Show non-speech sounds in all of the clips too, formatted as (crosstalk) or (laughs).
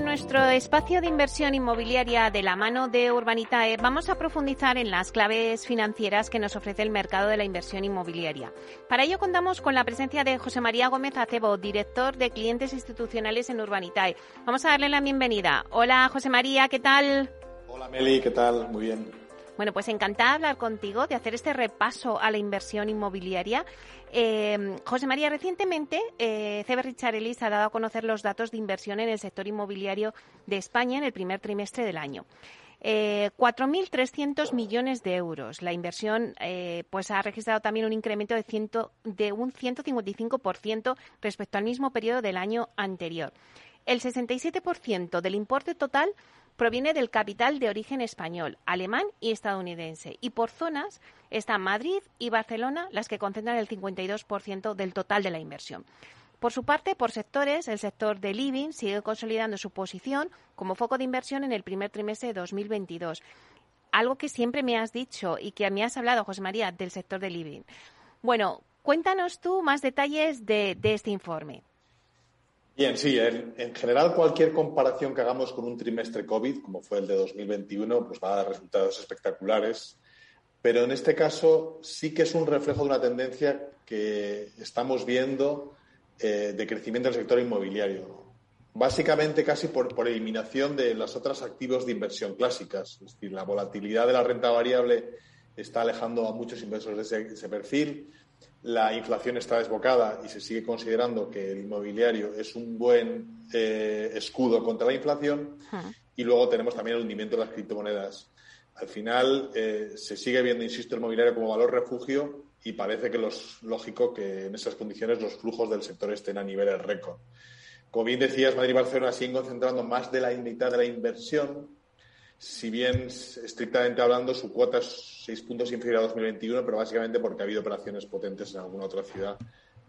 Nuestro espacio de inversión inmobiliaria de la mano de Urbanitae vamos a profundizar en las claves financieras que nos ofrece el mercado de la inversión inmobiliaria. Para ello contamos con la presencia de José María Gómez Acebo, director de clientes institucionales en Urbanitae. Vamos a darle la bienvenida. Hola José María, ¿qué tal? Hola Meli, ¿qué tal? Muy bien. Bueno, pues encantada de hablar contigo, de hacer este repaso a la inversión inmobiliaria. Eh, José María, recientemente eh, CB Richard Ellis ha dado a conocer los datos de inversión en el sector inmobiliario de España en el primer trimestre del año. Eh, 4.300 millones de euros. La inversión eh, pues ha registrado también un incremento de, ciento, de un 155% respecto al mismo periodo del año anterior. El 67% del importe total proviene del capital de origen español, alemán y estadounidense. Y por zonas están Madrid y Barcelona las que concentran el 52% del total de la inversión. Por su parte, por sectores, el sector de living sigue consolidando su posición como foco de inversión en el primer trimestre de 2022. Algo que siempre me has dicho y que mí has hablado, José María, del sector de living. Bueno, cuéntanos tú más detalles de, de este informe. Bien, sí, en, general cualquier comparación que hagamos con un trimestre COVID, como fue el de 2021, pues va a dar resultados espectaculares. Pero en este caso sí que es un reflejo de una tendencia que estamos viendo eh, de crecimiento del sector inmobiliario. Básicamente casi por, eliminación de los otros activos de inversión clásicas. Es decir, la volatilidad de la renta variable está alejando a muchos inversores de ese perfil la inflación está desbocada y se sigue considerando que el inmobiliario es un buen eh, escudo contra la inflación. Y luego tenemos también el hundimiento de las criptomonedas. Al final eh, se sigue viendo, insisto, el inmobiliario como valor refugio y parece que es lógico que en esas condiciones los flujos del sector estén a niveles récord. Como bien decías, Madrid y Barcelona siguen concentrando más de la mitad de la inversión si bien estrictamente hablando su cuota es seis puntos inferior a 2021, pero básicamente porque ha habido operaciones potentes en alguna otra ciudad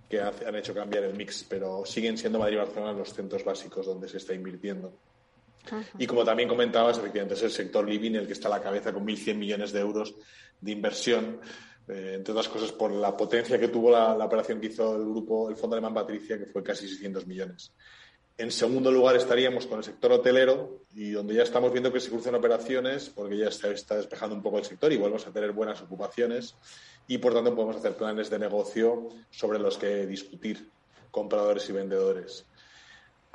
que han hecho cambiar el mix, pero siguen siendo Madrid y Barcelona los centros básicos donde se está invirtiendo. Y como también comentabas, efectivamente es el sector living el que está a la cabeza con 1.100 millones de euros de inversión, eh, entre otras cosas por la potencia que tuvo la, la, operación que hizo el grupo, el Fondo Alemán Patricia, que fue casi 600 millones. En segundo lugar estaríamos con el sector hotelero y donde ya estamos viendo que se cruzan operaciones porque ya está, está despejando un poco el sector y volvemos a tener buenas ocupaciones y por tanto podemos hacer planes de negocio sobre los que discutir compradores y vendedores.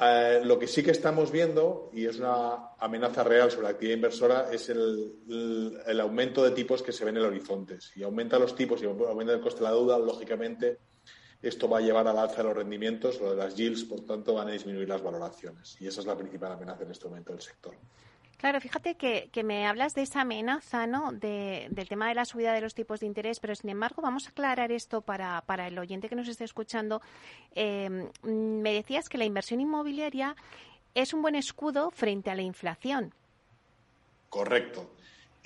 Eh, lo que sí que estamos viendo, y es una amenaza real sobre la actividad inversora, es el, el, aumento de tipos que se ven en el horizonte. Si aumenta los tipos y aumenta el coste de la deuda, lógicamente esto va a llevar al alza de los rendimientos, lo de las yields, por tanto, van a disminuir las valoraciones. Y esa es la principal amenaza en este momento del sector. Claro, fíjate que, me hablas de esa amenaza, ¿no? del tema de la subida de los tipos de interés, pero sin embargo, vamos a aclarar esto para, para el oyente que nos esté escuchando. Eh, me decías que la inversión inmobiliaria es un buen escudo frente a la inflación. Correcto.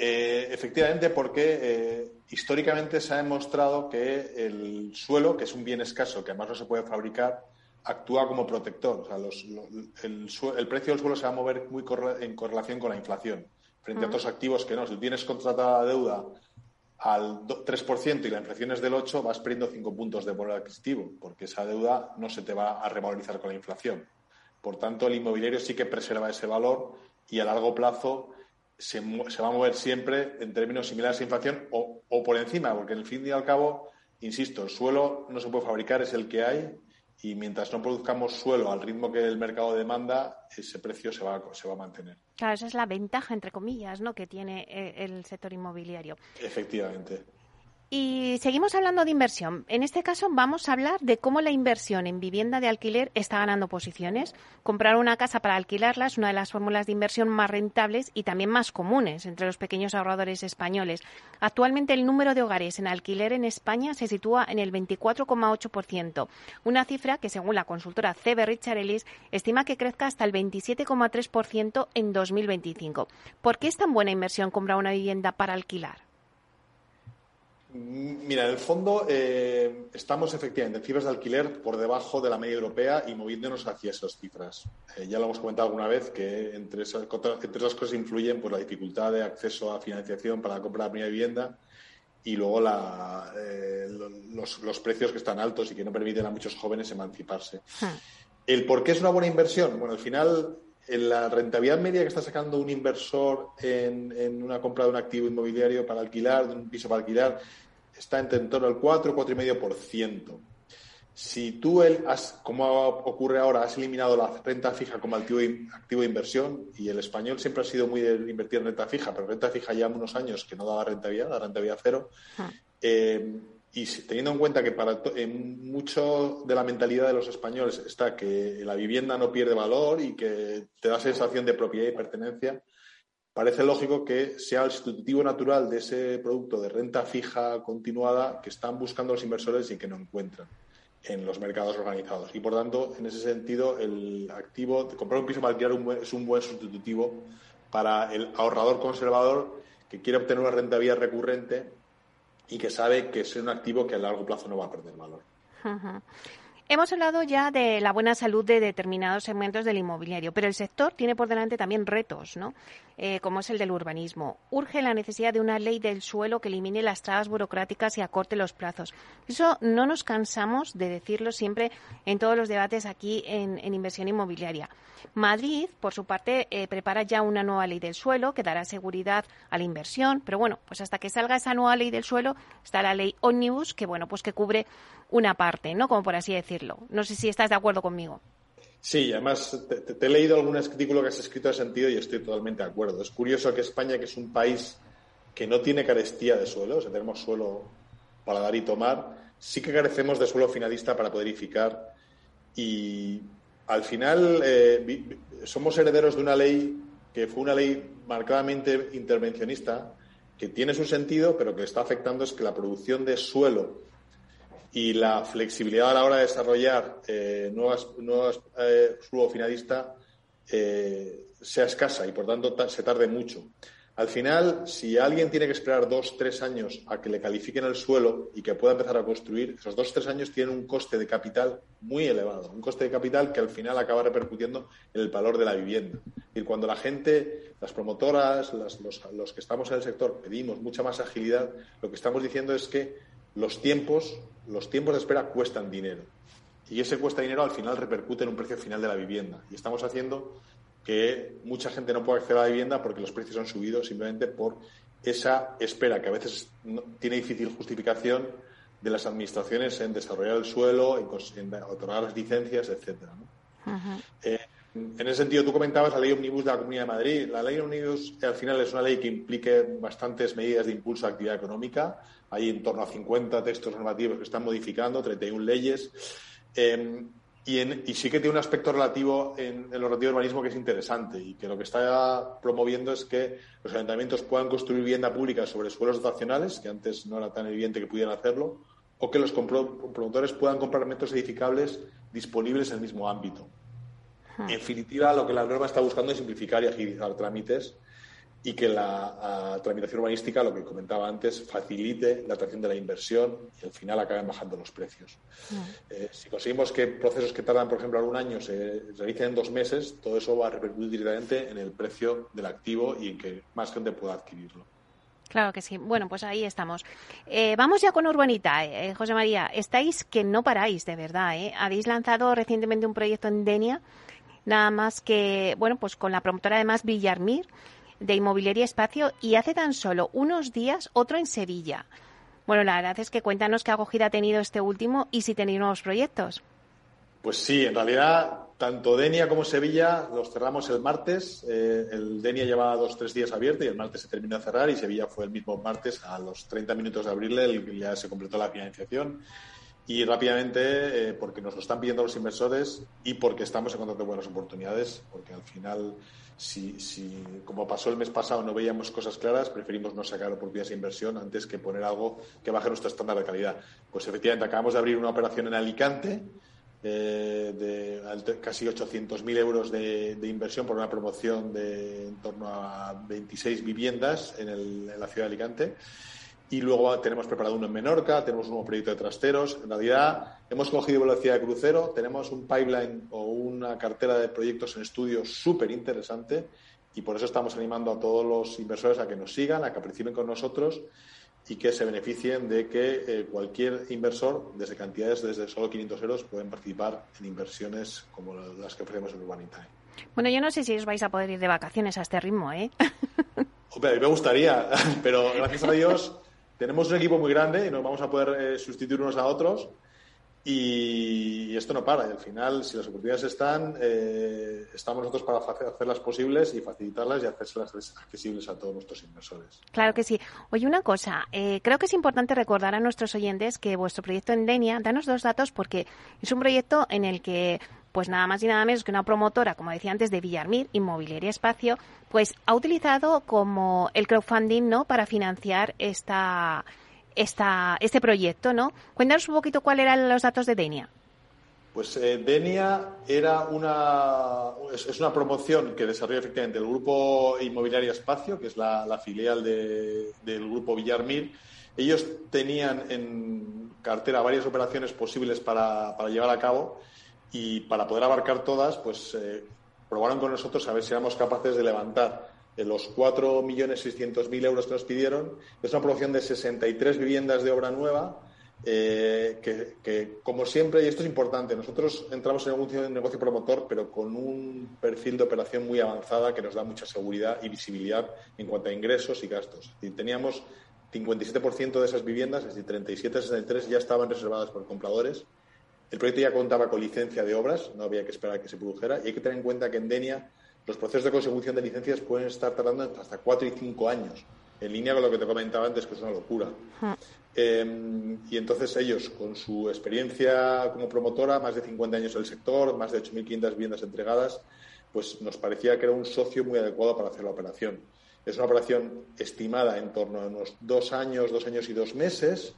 Eh, efectivamente, porque eh, históricamente se ha demostrado que el suelo, que es un bien escaso, que además no se puede fabricar, actúa como protector. O sea, el, precio del suelo se va a mover muy en correlación con la inflación, frente a otros activos que no. Si tienes contratada la deuda al 3% y la inflación es del 8%, vas perdiendo 5 puntos de poder adquisitivo, porque esa deuda no se te va a revalorizar con la inflación. Por tanto, el inmobiliario sí que preserva ese valor y a largo plazo se, va a mover siempre en términos similares a inflación o, o, por encima, porque en el fin y al cabo, insisto, el suelo no se puede fabricar, es el que hay, y mientras no produzcamos suelo al ritmo que el mercado demanda, ese precio se va, se va a mantener. Claro, esa es la ventaja, entre comillas, ¿no? que tiene eh, el sector inmobiliario. Efectivamente. Y seguimos hablando de inversión. En este caso vamos a hablar de cómo la inversión en vivienda de alquiler está ganando posiciones. Comprar una casa para alquilarla es una de las fórmulas de inversión más rentables y también más comunes entre los pequeños ahorradores españoles. Actualmente el número de hogares en alquiler en España se sitúa en el 24,8%, una cifra que según la consultora CB Richard Ellis estima que crezca hasta el 27,3% en 2025. ¿Por qué es tan buena inversión comprar una vivienda para alquilar? Mira, en el fondo eh, estamos efectivamente en cifras de alquiler por debajo de la media europea y moviéndonos hacia esas cifras. Eh, ya lo hemos comentado alguna vez que entre esas, entre esas cosas influyen pues, la dificultad de acceso a financiación para la compra de la primera vivienda y luego la, eh, los, los, precios que están altos y que no permiten a muchos jóvenes emanciparse. Hmm. ¿El por qué es una buena inversión? Bueno, al final la rentabilidad media que está sacando un inversor en, una compra de un activo inmobiliario para alquilar, de un piso para alquilar, está en torno al 4, 4,5%. Si tú, el, has, como ocurre ahora, has eliminado la renta fija como activo, activo de inversión, y el español siempre ha sido muy de invertir en renta fija, pero renta fija ya unos años que no daba rentabilidad, la rentabilidad cero, ah. eh, y teniendo en cuenta que para en mucho de la mentalidad de los españoles está que la vivienda no pierde valor y que te da sensación de propiedad y pertenencia, parece lógico que sea el sustitutivo natural de ese producto de renta fija continuada que están buscando los inversores y que no encuentran en los mercados organizados. Y por tanto, en ese sentido, el activo, comprar un piso para alquilar es un buen sustitutivo para el ahorrador conservador que quiere obtener una rentabilidad recurrente y que sabe que es un activo que a largo plazo no va a perder valor. Hemos hablado ya de la buena salud de determinados segmentos del inmobiliario, pero el sector tiene por delante también retos, ¿no? Eh, como es el del urbanismo. Urge la necesidad de una ley del suelo que elimine las trabas burocráticas y acorte los plazos. Eso no nos cansamos de decirlo siempre en todos los debates aquí en, inversión inmobiliaria. Madrid, por su parte, eh, prepara ya una nueva ley del suelo que dará seguridad a la inversión, pero bueno, pues hasta que salga esa nueva ley del suelo está la ley Omnibus, que bueno, pues que cubre una parte, ¿no? Como por así decirlo. No sé si estás de acuerdo conmigo. Sí, además te, he leído algún artículo que has escrito ese sentido y estoy totalmente de acuerdo. Es curioso que España, que es un país que no tiene carestía de suelo, o sea, tenemos suelo para dar y tomar, sí que carecemos de suelo finalista para poder edificar y al final eh, somos herederos de una ley que fue una ley marcadamente intervencionista, que tiene su sentido, pero que está afectando es que la producción de suelo y la flexibilidad a la hora de desarrollar eh, nuevas, nuevas eh, eh, sea escasa y por tanto se tarde mucho. Al final, si alguien tiene que esperar dos, tres años a que le califiquen el suelo y que pueda empezar a construir, esos dos, tres años tienen un coste de capital muy elevado, un coste de capital que al final acaba repercutiendo en el valor de la vivienda. Y cuando la gente, las promotoras, los, los que estamos en el sector, pedimos mucha más agilidad, lo que estamos diciendo es que los tiempos, los tiempos de espera cuestan dinero. Y ese cuesta dinero al final repercute en un precio final de la vivienda. Y estamos haciendo que mucha gente no pueda acceder a la vivienda porque los precios han subido simplemente por esa espera que a veces tiene difícil justificación de las administraciones en desarrollar el suelo, en, otorgar las licencias, etcétera. Eh, en ese sentido, tú comentabas la ley Omnibus de la Comunidad de Madrid. La ley Omnibus al final es una ley que implique bastantes medidas de impulso a actividad económica hay en torno a 50 textos normativos que están modificando, 31 leyes. Em, y, sí que tiene un aspecto relativo en, el relativo urbanismo que es interesante y que lo que está promoviendo es que los ayuntamientos puedan construir vivienda pública sobre suelos dotacionales, que antes no era tan evidente que pudieran hacerlo, o que los promotores puedan comprar metros edificables disponibles en el mismo ámbito. En definitiva, lo que la norma está buscando es simplificar y agilizar trámites y que la tramitación urbanística, lo que comentaba antes, facilite la atracción de la inversión y al final acaben bajando los precios. Eh, si conseguimos que procesos que tardan, por ejemplo, algún año se realicen en dos meses, todo eso va a repercutir directamente en el precio del activo y en que más gente pueda adquirirlo. Claro que sí. Bueno, pues ahí estamos. Eh, vamos ya con Urbanita. Eh, José María, estáis que no paráis, de verdad. Habéis lanzado recientemente un proyecto en Denia, nada más que, bueno, pues con la promotora además Villarmir de Inmobiliaria Espacio y hace tan solo unos días otro en Sevilla. Bueno, la verdad es que cuéntanos qué acogida ha tenido este último y si tenéis nuevos proyectos. Pues sí, en realidad tanto Denia como Sevilla los cerramos el martes. Eh, el Denia llevaba dos tres días abierto y el martes se terminó de cerrar y Sevilla fue el mismo martes a los 30 minutos de abrirle ya se completó la financiación y rápidamente eh, porque nos lo están pidiendo los inversores y porque estamos encontrando buenas oportunidades porque al final si, si, como pasó el mes pasado, no veíamos cosas claras, preferimos no sacar oportunidades de inversión antes que poner algo que baje nuestro estándar de calidad. Pues efectivamente, acabamos de abrir una operación en Alicante eh, de casi 800.000 euros de, inversión por una promoción de en torno a 26 viviendas en, la ciudad de Alicante. Y luego tenemos preparado uno en Menorca, tenemos un nuevo proyecto de trasteros. En realidad hemos cogido velocidad de crucero, tenemos un pipeline o una cartera de proyectos en estudio súper interesante y por eso estamos animando a todos los inversores a que nos sigan, a que participen con nosotros y que se beneficien de que eh, cualquier inversor, desde cantidades desde solo 500 euros, pueden participar en inversiones como las que ofrecemos en Urbanita. Bueno, yo no sé si os vais a poder ir de vacaciones a este ritmo, ¿eh? Hombre, me gustaría, (laughs) pero gracias a Dios tenemos un equipo muy grande y nos vamos a poder eh, sustituir unos a otros. Y, esto no para. Y al final, si las oportunidades están, eh, estamos nosotros para hacerlas posibles y facilitarlas y hacerlas accesibles a todos nuestros inversores. Claro que sí. Oye, una cosa. Eh, creo que es importante recordar a nuestros oyentes que vuestro proyecto en Denia, danos dos datos porque es un proyecto en el que pues nada más y nada menos que una promotora, como decía antes, de Villarmir, Inmobiliaria Espacio, pues ha utilizado como el crowdfunding, ¿no? Para financiar esta, esta, este proyecto, ¿no? Cuéntanos un poquito cuáles eran los datos de Denia. Pues eh, Denia era una, es, una promoción que desarrolla efectivamente el Grupo Inmobiliaria Espacio, que es la, filial del Grupo Villarmir. Ellos tenían en cartera varias operaciones posibles para, para llevar a cabo y para poder abarcar todas, pues eh, probaron con nosotros a ver si éramos capaces de levantar los 4.600.000 euros que nos pidieron. Es una promoción de 63 viviendas de obra nueva. Eh, que, como siempre, y esto es importante, nosotros entramos en un negocio promotor, pero con un perfil de operación muy avanzada que nos da mucha seguridad y visibilidad en cuanto a ingresos y gastos. Y teníamos 57% de esas viviendas, es decir, 37, 63 ya estaban reservadas por compradores el proyecto ya contaba con licencia de obras, no había que esperar a que se produjera, y hay que tener en cuenta que en Denia los procesos de consecución de licencias pueden estar tardando hasta cuatro y cinco años, en línea con lo que te comentaba antes, que es una locura. Em, y entonces ellos, con su experiencia como promotora, más de 50 años en el sector, más de 8.500 viviendas entregadas, pues nos parecía que era un socio muy adecuado para hacer la operación. Es una operación estimada en torno a unos dos años, dos años y dos meses,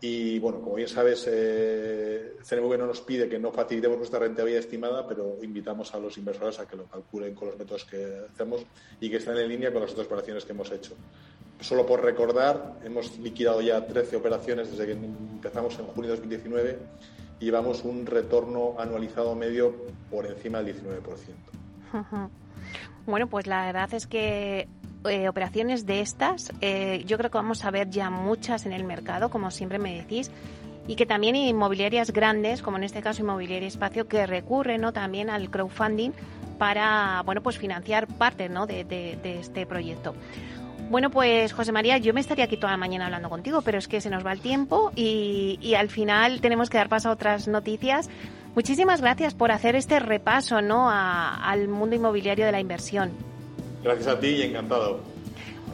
y bueno, como bien sabes, eh, CNV no nos pide que no facilitemos nuestra rentabilidad estimada, pero invitamos a los inversores a que lo calculen con los métodos que hacemos y que estén en línea con las otras operaciones que hemos hecho. Solo por recordar, hemos liquidado ya 13 operaciones desde que empezamos en junio de 2019 y llevamos un retorno anualizado medio por encima del 19%. Bueno, pues la verdad es que eh, operaciones de estas, eh, yo creo que vamos a ver ya muchas en el mercado, como siempre me decís, y que también inmobiliarias grandes, como en este caso Inmobiliaria Espacio, que recurren ¿no? también al crowdfunding para bueno pues financiar parte ¿no? de, este proyecto. Bueno, pues José María, yo me estaría aquí toda la mañana hablando contigo, pero es que se nos va el tiempo y, al final tenemos que dar paso a otras noticias. Muchísimas gracias por hacer este repaso ¿no? al mundo inmobiliario de la inversión. Gracias a ti y encantado.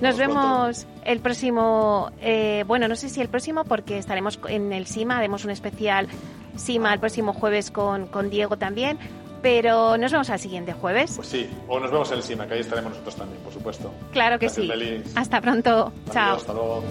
Nos vemos el próximo, eh, bueno, no sé si el próximo porque estaremos en el SIMA, haremos un especial SIMA el próximo jueves con, con Diego también, pero nos vemos al siguiente jueves. Pues sí, o nos vemos en el SIMA, que ahí estaremos nosotros también, por supuesto. Claro que sí. Hasta pronto. Chao. Hasta luego.